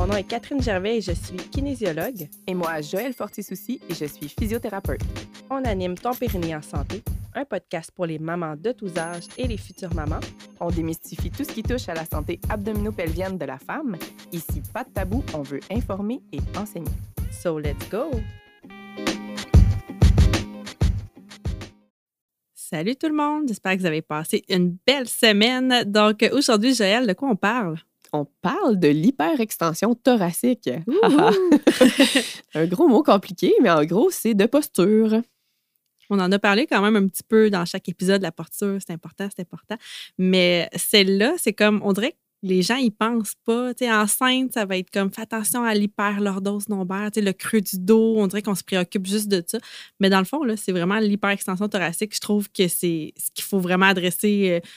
Mon nom est Catherine Gervais et je suis kinésiologue. Et moi, Joël Fortisouci et je suis physiothérapeute. On anime Ton Périnée en santé, un podcast pour les mamans de tous âges et les futures mamans. On démystifie tout ce qui touche à la santé abdominopelvienne de la femme. Ici, pas de tabou, on veut informer et enseigner. So let's go! Salut tout le monde, j'espère que vous avez passé une belle semaine. Donc aujourd'hui, Joël, de quoi on parle? On parle de l'hyperextension thoracique. un gros mot compliqué, mais en gros, c'est de posture. On en a parlé quand même un petit peu dans chaque épisode, la posture, c'est important, c'est important. Mais celle-là, c'est comme, on dirait que les gens y pensent pas. Tu sais, enceinte, ça va être comme fais attention à l'hyperlordose lombaire, le creux du dos. On dirait qu'on se préoccupe juste de ça. Mais dans le fond, là, c'est vraiment l'hyperextension thoracique. Je trouve que c'est ce qu'il faut vraiment adresser euh,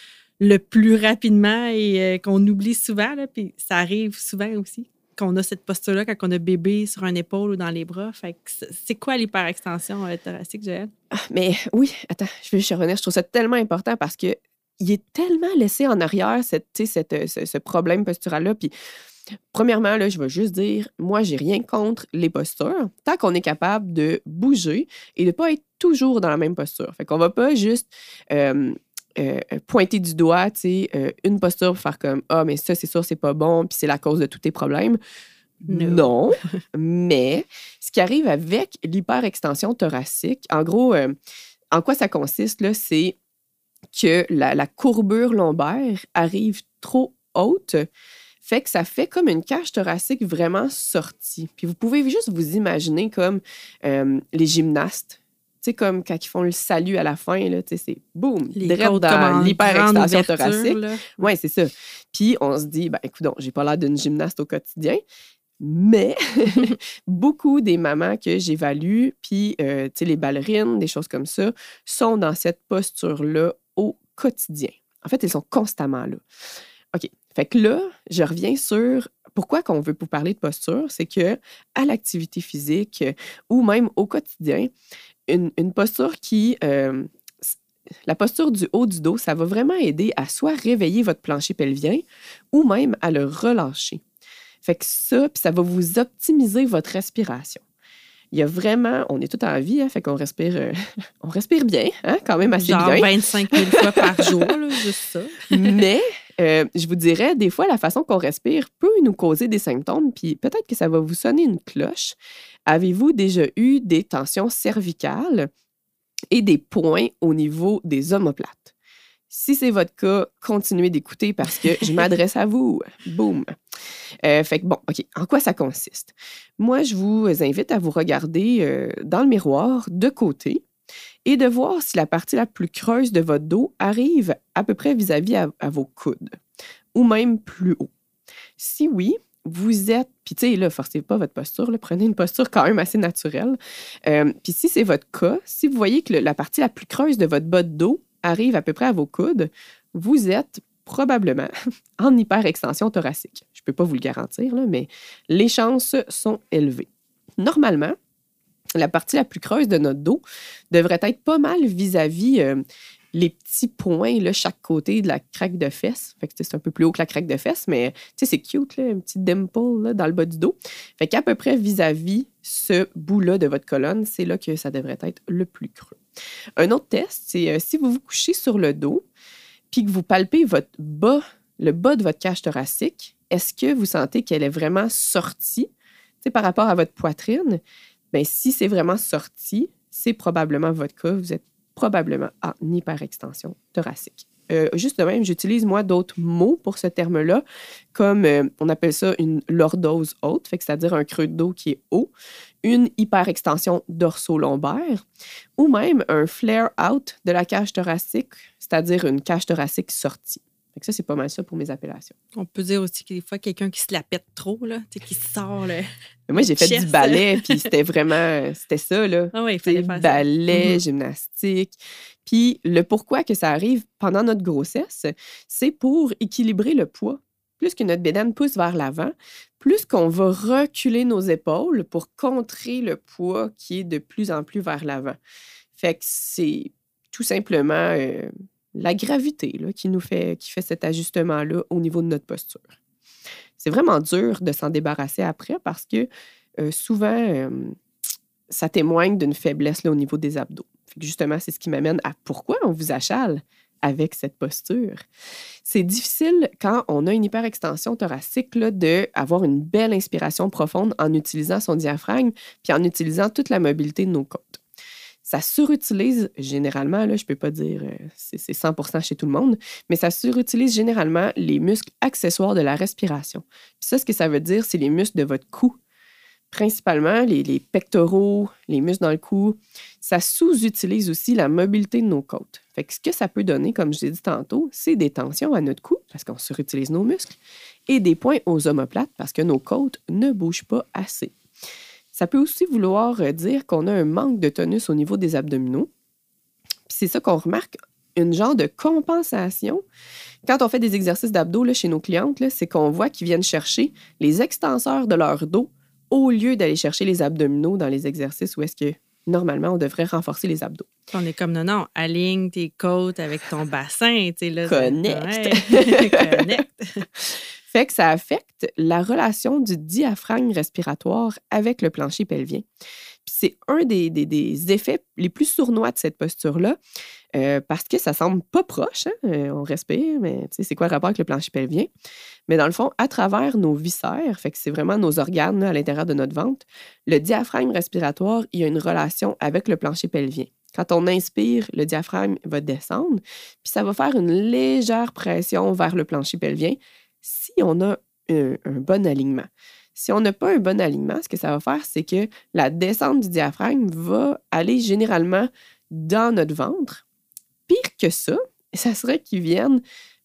le plus rapidement et euh, qu'on oublie souvent. Là, puis ça arrive souvent aussi qu'on a cette posture-là quand on a bébé sur un épaule ou dans les bras. Fait c'est quoi l'hyperextension euh, thoracique, Joël? Ah, mais oui, attends, je vais revenir. Je trouve ça tellement important parce que il est tellement laissé en arrière, cette, cette, euh, ce, problème postural-là. Puis, premièrement, là, je vais juste dire, moi, j'ai rien contre les postures, tant qu'on est capable de bouger et de ne pas être toujours dans la même posture. Fait qu'on va pas juste euh, pointer du doigt, tu sais, une posture pour faire comme, ah, mais ça, c'est sûr, c'est pas bon, puis c'est la cause de tous tes problèmes. Non, mais ce qui arrive avec l'hyperextension thoracique, en gros, en quoi ça consiste, là, c'est que la, courbure lombaire arrive trop haute, fait que ça fait comme une cage thoracique vraiment sortie. Puis vous pouvez juste vous imaginer comme euh, les gymnastes. Tu sais, comme quand ils font le salut à la fin, c'est boum, direct dans l'hyperextension thoracique. Oui, c'est ça. Puis on se dit, ben écoute, j'ai pas l'air d'une gymnaste au quotidien, mais beaucoup des mamans que j'évalue, puis euh, les ballerines, des choses comme ça, sont dans cette posture-là au quotidien. En fait, ils sont constamment là. OK. Fait que là, je reviens sur pourquoi qu'on veut vous parler de posture, c'est que à l'activité physique ou même au quotidien, une, posture qui euh, la posture du haut du dos, ça va vraiment aider à soit réveiller votre plancher pelvien ou même à le relâcher. Fait que ça, puis ça va vous optimiser votre respiration il y a vraiment, on est tout en vie, hein, fait qu'on respire, euh, on respire bien, hein, quand même assez Genre bien. 25 000 fois par jour, juste ça. Mais euh, je vous dirais, des fois, la façon qu'on respire peut nous causer des symptômes, puis peut-être que ça va vous sonner une cloche. Avez-vous déjà eu des tensions cervicales et des points au niveau des omoplates? Si c'est votre cas, continuez d'écouter parce que je m'adresse à vous. Boum. Euh, fait que bon, OK, en quoi ça consiste? Moi, je vous invite à vous regarder euh, dans le miroir de côté et de voir si la partie la plus creuse de votre dos arrive à peu près vis-à-vis à, vos coudes ou même plus haut. Si oui, vous êtes, puis tu sais, là, forcez pas votre posture, prenez une posture quand même assez naturelle. Euh, puis si c'est votre cas, si vous voyez que la partie la plus creuse de votre bas de dos arrive à peu près à vos coudes, vous êtes probablement en hyperextension thoracique. Je ne peux pas vous le garantir, mais les chances sont élevées. Normalement, la partie la plus creuse de notre dos devrait être pas mal vis-à-vis euh, les petits points, là, chaque côté de la craque de fesse. Fait que c'est un peu plus haut que la craque de fesse, mais c'est cute, là, un petit dimple dans le bas du dos. Fait qu'à peu près vis-à-vis ce bout-là de votre colonne, c'est là que ça devrait être le plus creux. Un autre test, c'est euh, si vous vous couchez sur le dos, puis que vous palpez votre bas, le bas de votre cage thoracique, est-ce que vous sentez qu'elle est vraiment sortie par rapport à votre poitrine? Bien, si c'est vraiment sorti, c'est probablement votre cas. Vous êtes probablement en hyperextension thoracique. Euh, juste de même, j'utilise moi d'autres mots pour ce terme-là, comme euh, on appelle ça une lordose haute, c'est-à-dire un creux de dos qui est haut, une hyperextension dorso-lombaire, ou même un flare-out de la cage thoracique, c'est-à-dire une cage thoracique sortie. Ça, c'est pas mal ça pour mes appellations. On peut dire aussi que des fois, quelqu'un qui se la pète trop, là, qui sort. Là, Moi, j'ai fait du ballet, puis c'était vraiment, c'était ça, là. Ah oui, il fallait faire ballet, mm-hmm. gymnastique. Puis le pourquoi que ça arrive pendant notre grossesse, c'est pour équilibrer le poids. Plus que notre bédane pousse vers l'avant, plus qu'on va reculer nos épaules pour contrer le poids qui est de plus en plus vers l'avant. Fait que c'est tout simplement euh, la gravité qui nous fait, cet ajustement-là au niveau de notre posture. c'est vraiment dur de s'en débarrasser après parce que euh, souvent, ça témoigne d'une faiblesse au niveau des abdos. justement, c'est ce qui m'amène à pourquoi on vous achale avec cette posture. C'est difficile quand on a une hyperextension thoracique d'avoir une belle inspiration profonde en utilisant son diaphragme puis en utilisant toute la mobilité de nos côtes. Ça surutilise généralement, là, je ne peux pas dire euh, c'est 100 chez tout le monde, mais ça surutilise généralement les muscles accessoires de la respiration. Puis ça, ce que ça veut dire, c'est les muscles de votre cou principalement les, pectoraux, les muscles dans le cou. Ça sous-utilise aussi la mobilité de nos côtes. Fait que ce que ça peut donner, comme je l'ai dit tantôt, c'est des tensions à notre cou parce qu'on surutilise nos muscles et des points aux omoplates parce que nos côtes ne bougent pas assez. Ça peut aussi vouloir euh, dire qu'on a un manque de tonus au niveau des abdominaux. c'est ça qu'on remarque, une genre de compensation. Quand on fait des exercices d'abdos chez nos clientes, c'est qu'on voit qu'ils viennent chercher les extenseurs de leur dos au lieu d'aller chercher les abdominaux dans les exercices où est-ce que normalement on devrait renforcer les abdos. On est comme non, non, aligne tes côtes avec ton bassin. Tu sais, là, Connecte. Fait que ça affecte la relation du diaphragme respiratoire avec le plancher pelvien c'est un des, effets les plus sournois de cette posture-là, euh, parce que ça semble pas proche. Hein, euh, on respire, mais c'est quoi le rapport avec le plancher pelvien? Mais dans le fond, à travers nos viscères, fait c'est vraiment nos organes à l'intérieur de notre ventre, le diaphragme respiratoire, il y a une relation avec le plancher pelvien. Quand on inspire, le diaphragme va descendre, puis ça va faire une légère pression vers le plancher pelvien si on a un bon alignement. Si on n'a pas un bon alignement, ce que ça va faire, c'est que la descente du diaphragme va aller généralement dans notre ventre. Pire que ça, ça serait qu'ils viennent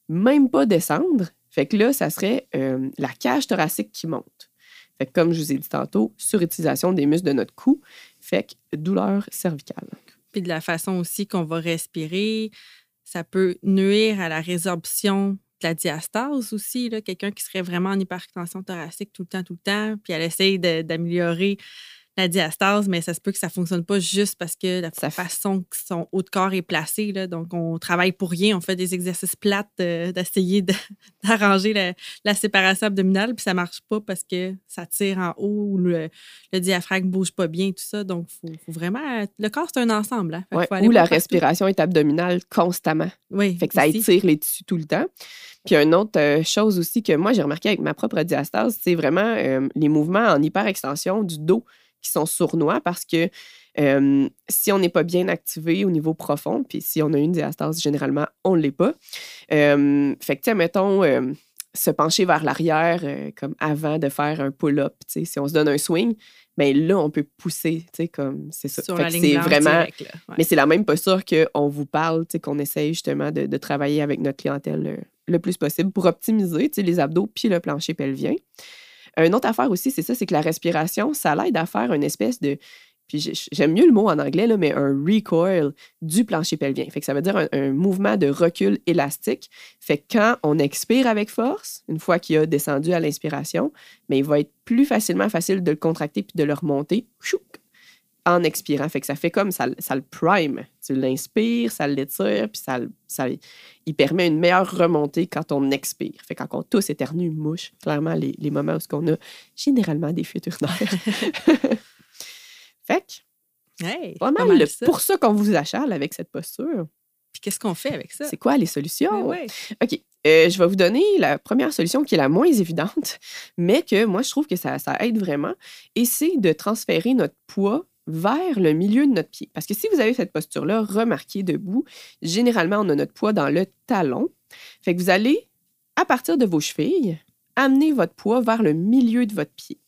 même pas descendre. Fait que là, ça serait euh, la cage thoracique qui monte. Fait que comme je vous ai dit tantôt, surutilisation des muscles de notre cou, fait que douleur cervicale. Puis de la façon aussi qu'on va respirer, ça peut nuire à la résorption la diastase aussi, quelqu'un qui serait vraiment en hypertension thoracique tout le temps, tout le temps, puis elle essaye d'améliorer la diastase, mais ça se peut que ça ne fonctionne pas juste parce que la façon que son haut de corps est placé. Là, donc, on travaille pour rien. On fait des exercices plates euh, d'essayer d'arranger la, séparation abdominale, puis ça ne marche pas parce que ça tire en haut ou le, diaphragme ne bouge pas bien, tout ça. Donc, il faut, vraiment. Le corps, c'est un ensemble. Hein? ou la respiration est abdominale constamment. Oui. Fait que ça étire les tissus tout le temps. Puis une autre euh, chose aussi que moi j'ai remarqué avec ma propre diastase, c'est vraiment euh, les mouvements en hyperextension du dos qui sont sournois parce que si on n'est pas bien activé au niveau profond, puis si on a une diastase, généralement, on ne l'est pas. fait que, mettons, se pencher vers l'arrière comme avant de faire un pull-up, si on se donne un swing, bien là, on peut pousser, comme c'est ça. c'est vraiment. Mais c'est la même posture qu'on vous parle, qu'on essaye justement de, travailler avec notre clientèle le, plus possible pour optimiser les abdos puis le plancher pelvien. Une autre affaire aussi, c'est ça, c'est que la respiration, ça l'aide à faire une espèce de. Puis j'aime mieux le mot en anglais, là, mais un recoil du plancher pelvien. Fait que ça veut dire un, mouvement de recul élastique. Fait que quand on expire avec force, une fois qu'il a descendu à l'inspiration, mais il va être plus facilement facile de le contracter puis de le remonter en expirant. Fait que ça fait comme ça, ça le prime. Tu l'inspires, ça l'étire, puis ça, ça, il permet une meilleure remontée quand on expire. Fait que quand on tousse, éternue, mouche, clairement, les, les moments où on a généralement des fuites urinaires. fait que, hey, pas mal, pour ça qu'on vous achale avec cette posture. Puis qu'est-ce qu'on fait avec ça? C'est quoi les solutions? Ben OK. Euh, je vais vous donner la première solution qui est la moins évidente, mais que moi, je trouve que ça, ça aide vraiment. Et c'est de transférer notre poids vers le milieu de notre pied. Parce que si vous avez cette posture-là, remarquez debout, généralement, on a notre poids dans le talon. Fait que vous allez, à partir de vos chevilles, amener votre poids vers le milieu de votre pied.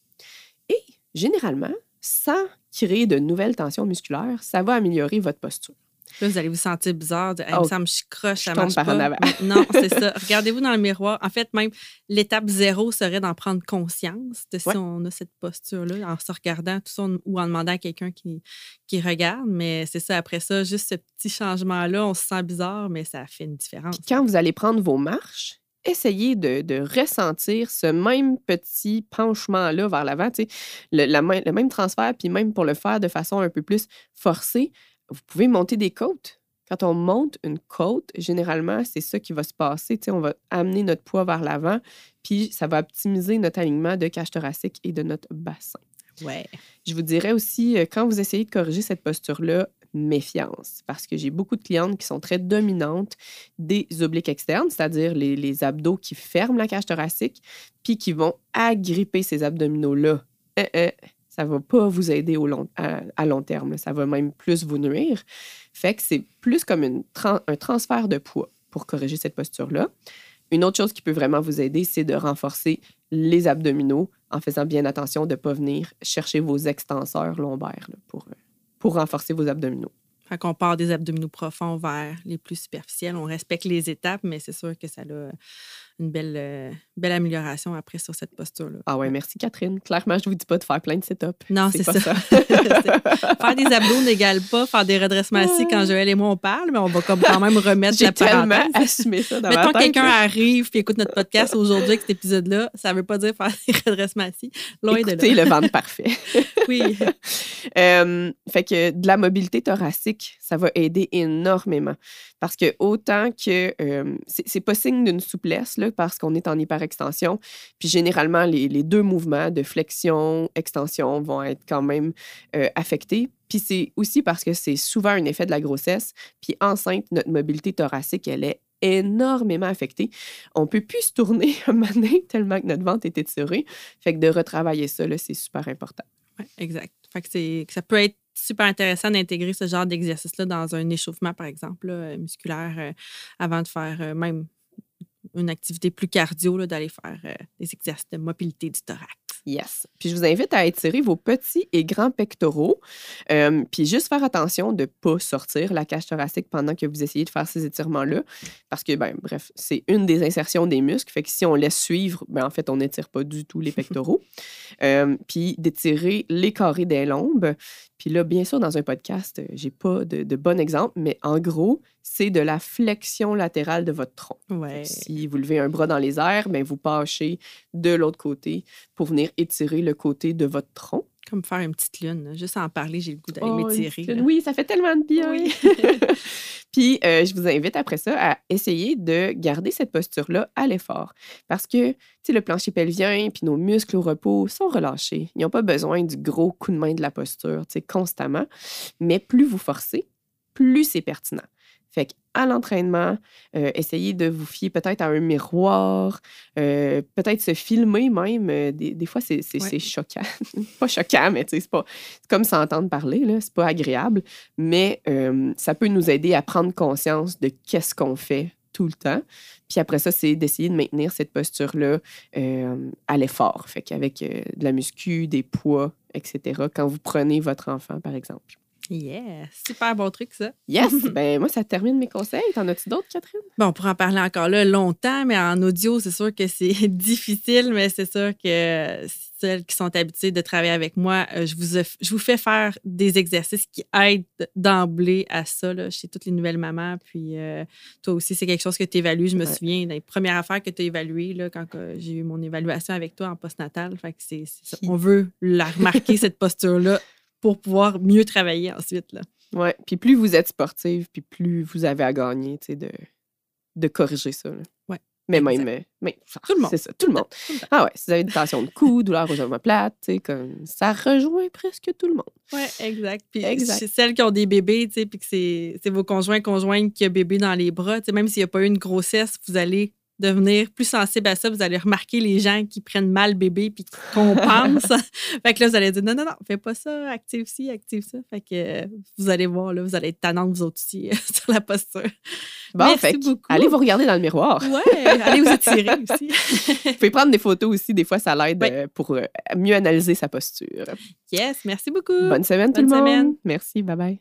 Et généralement, sans créer de nouvelles tensions musculaires, ça va améliorer votre posture. Là, vous allez vous sentir bizarre. De, oh, ça me croche, ça marche par pas. En avant. non, c'est ça. Regardez-vous dans le miroir. En fait, même l'étape zéro serait d'en prendre conscience de si on a cette posture-là, en se regardant tout ça ou en demandant à quelqu'un qui, qui regarde. Mais c'est ça, après ça, juste ce petit changement-là, on se sent bizarre, mais ça fait une différence. quand vous allez prendre vos marches, essayez de, de, ressentir ce même petit penchement-là vers l'avant, le, le même transfert, puis même pour le faire de façon un peu plus forcée, vous pouvez monter des côtes quand on monte une côte, généralement, c'est ça qui va se passer. Tu sais, on va amener notre poids vers l'avant, puis ça va optimiser notre alignement de cage thoracique et de notre bassin. Ouais. Je vous dirais aussi, euh, quand vous essayez de corriger cette posture-là, méfiance, parce que j'ai beaucoup de clientes qui sont très dominantes des obliques externes, c'est-à-dire les, les abdos qui ferment la cage thoracique, puis qui vont agripper ces abdominaux-là. Euh, euh, ça va pas vous aider à, long terme, ça va même plus vous nuire. Fait que c'est plus comme un transfert de poids pour corriger cette posture-là. Une autre chose qui peut vraiment vous aider, c'est de renforcer les abdominaux en faisant bien attention de ne pas venir chercher vos extenseurs lombaires euh, pour renforcer vos abdominaux. Fait qu'on part des abdominaux profonds vers les plus superficiels. On respecte les étapes, mais c'est sûr que ça a une belle, euh, belle amélioration après sur cette posture-là. Ah ouais, merci Catherine. Clairement, je vous dis pas de faire plein de sit-ups. Non, c'est pas ça. faire des abdos n'égale pas faire des redressements assis quand Joël et moi on parle, mais on va comme quand même remettre la tellement parenthèse. assumé ça dans Mettons que quelqu'un arrive et écoute notre podcast aujourd'hui avec cet épisode-là, ça veut pas dire faire des redressements assis. Loin de Écoutez là. le ventre parfait. Oui. Euh, fait que de la mobilité thoracique, ça va aider énormément. Parce que autant que euh, c'est pas signe d'une souplesse, là, parce qu'on est en hyperextension. Puis généralement, les, deux mouvements de flexion, extension vont être quand même euh, affectés. Puis c'est aussi parce que c'est souvent un effet de la grossesse. Puis enceinte, notre mobilité thoracique, elle est énormément affectée. On peut plus se tourner un moment tellement que notre ventre est étiré. Fait que de retravailler ça, c'est super important. Ouais, exact. Fait que, que ça peut être super intéressant d'intégrer ce genre d'exercice-là dans un échauffement, par exemple, euh, musculaire, euh, avant de faire euh, même une activité plus cardio, d'aller faire des exercices de mobilité du thorax. Yes. Puis je vous invite à étirer vos petits et grands pectoraux. Euh, puis juste faire attention de ne pas sortir la cage thoracique pendant que vous essayez de faire ces étirements-là. Parce que, ben, bref, c'est une des insertions des muscles. Fait que si on laisse suivre, ben, en fait, on n'étire pas du tout les pectoraux. Euh, puis d'étirer les carrés des lombes. Puis là, bien sûr, dans un podcast, euh, j'ai pas de, de bon exemple, mais en gros, c'est de la flexion latérale de votre tronc. Ouais. Si vous levez un bras dans les airs, ben vous pâchez de l'autre côté pour venir étirer le côté de votre tronc. Comme faire une petite lune. là. Juste à en parler, j'ai le goût d'aller Oh, m'étirer. Oui, ça fait tellement de bien. Oui. Puis, euh, je vous invite après ça à essayer de garder cette posture-là à l'effort. Parce que, tu sais, le plancher pelvien puis nos muscles au repos sont relâchés. Ils n'ont pas besoin du gros coup de main de la posture, tu sais, constamment. Mais plus vous forcez, plus c'est pertinent. Fait qu'à l'entraînement, euh, essayez de vous fier peut-être à un miroir, euh, peut-être se filmer même. euh, des, des fois, c'est Ouais. choquant. pas choquant, mais c'est pas comme s'entendre parler. C'est pas agréable. Mais euh, ça peut nous aider à prendre conscience de qu'est-ce qu'on fait tout le temps. Puis après ça, c'est d'essayer de maintenir cette posture-là à l'effort. Fait qu'avec de la muscu, des poids, etc. Quand vous prenez votre enfant, par exemple. Yeah, super bon truc, ça. Yes! ben moi, ça termine mes conseils. T'en as-tu d'autres, Catherine? Bon, on pourra en parler encore là longtemps, mais en audio, c'est sûr que c'est difficile, mais c'est sûr que celles qui sont habituées de travailler avec moi, euh, je vous, je vous fais faire des exercices qui aident d'emblée à ça, là, chez toutes les nouvelles mamans. Puis euh, toi aussi, c'est quelque chose que tu évalues. Je me Ouais. souviens des premières affaires que tu as évaluées là, quand j'ai eu mon évaluation avec toi en postnatal. Fait que c'est, c'est ça. On veut la remarquer, cette posture-là, pour pouvoir mieux travailler ensuite. Là. Ouais. Puis plus vous êtes sportive, puis plus vous avez à gagner, tu sais, de, de corriger ça. là. Ouais, Mais exact. même. euh, Mais, Tout le monde. C'est ça, tout le monde. Tout le temps. Ah ouais, si vous avez des tensions de cou, douleur aux omoplates, tu sais, comme ça rejoint presque tout le monde. Oui, exact. Puis Exact. celles qui ont des bébés, tu sais, puis que c'est vos conjoints, conjointes qui ont bébé dans les bras, tu sais, même s'il n'y a pas eu une grossesse, vous allez devenir plus sensible à ça. Vous allez remarquer les gens qui prennent mal bébé puis qui compensent. fait que là, vous allez dire non, non, non, fais pas ça, active ci, active ça. Fait que euh, vous allez voir, là, vous allez être tannante, vous autres aussi, sur la posture. Bon, Merci fait beaucoup. allez vous regarder dans le miroir. Ouais, allez vous étirer aussi. Vous pouvez prendre des photos aussi, des fois ça l'aide euh, pour euh, mieux analyser sa posture. yes, merci beaucoup. Bonne semaine Bonne tout le monde. semaine. Merci, bye bye.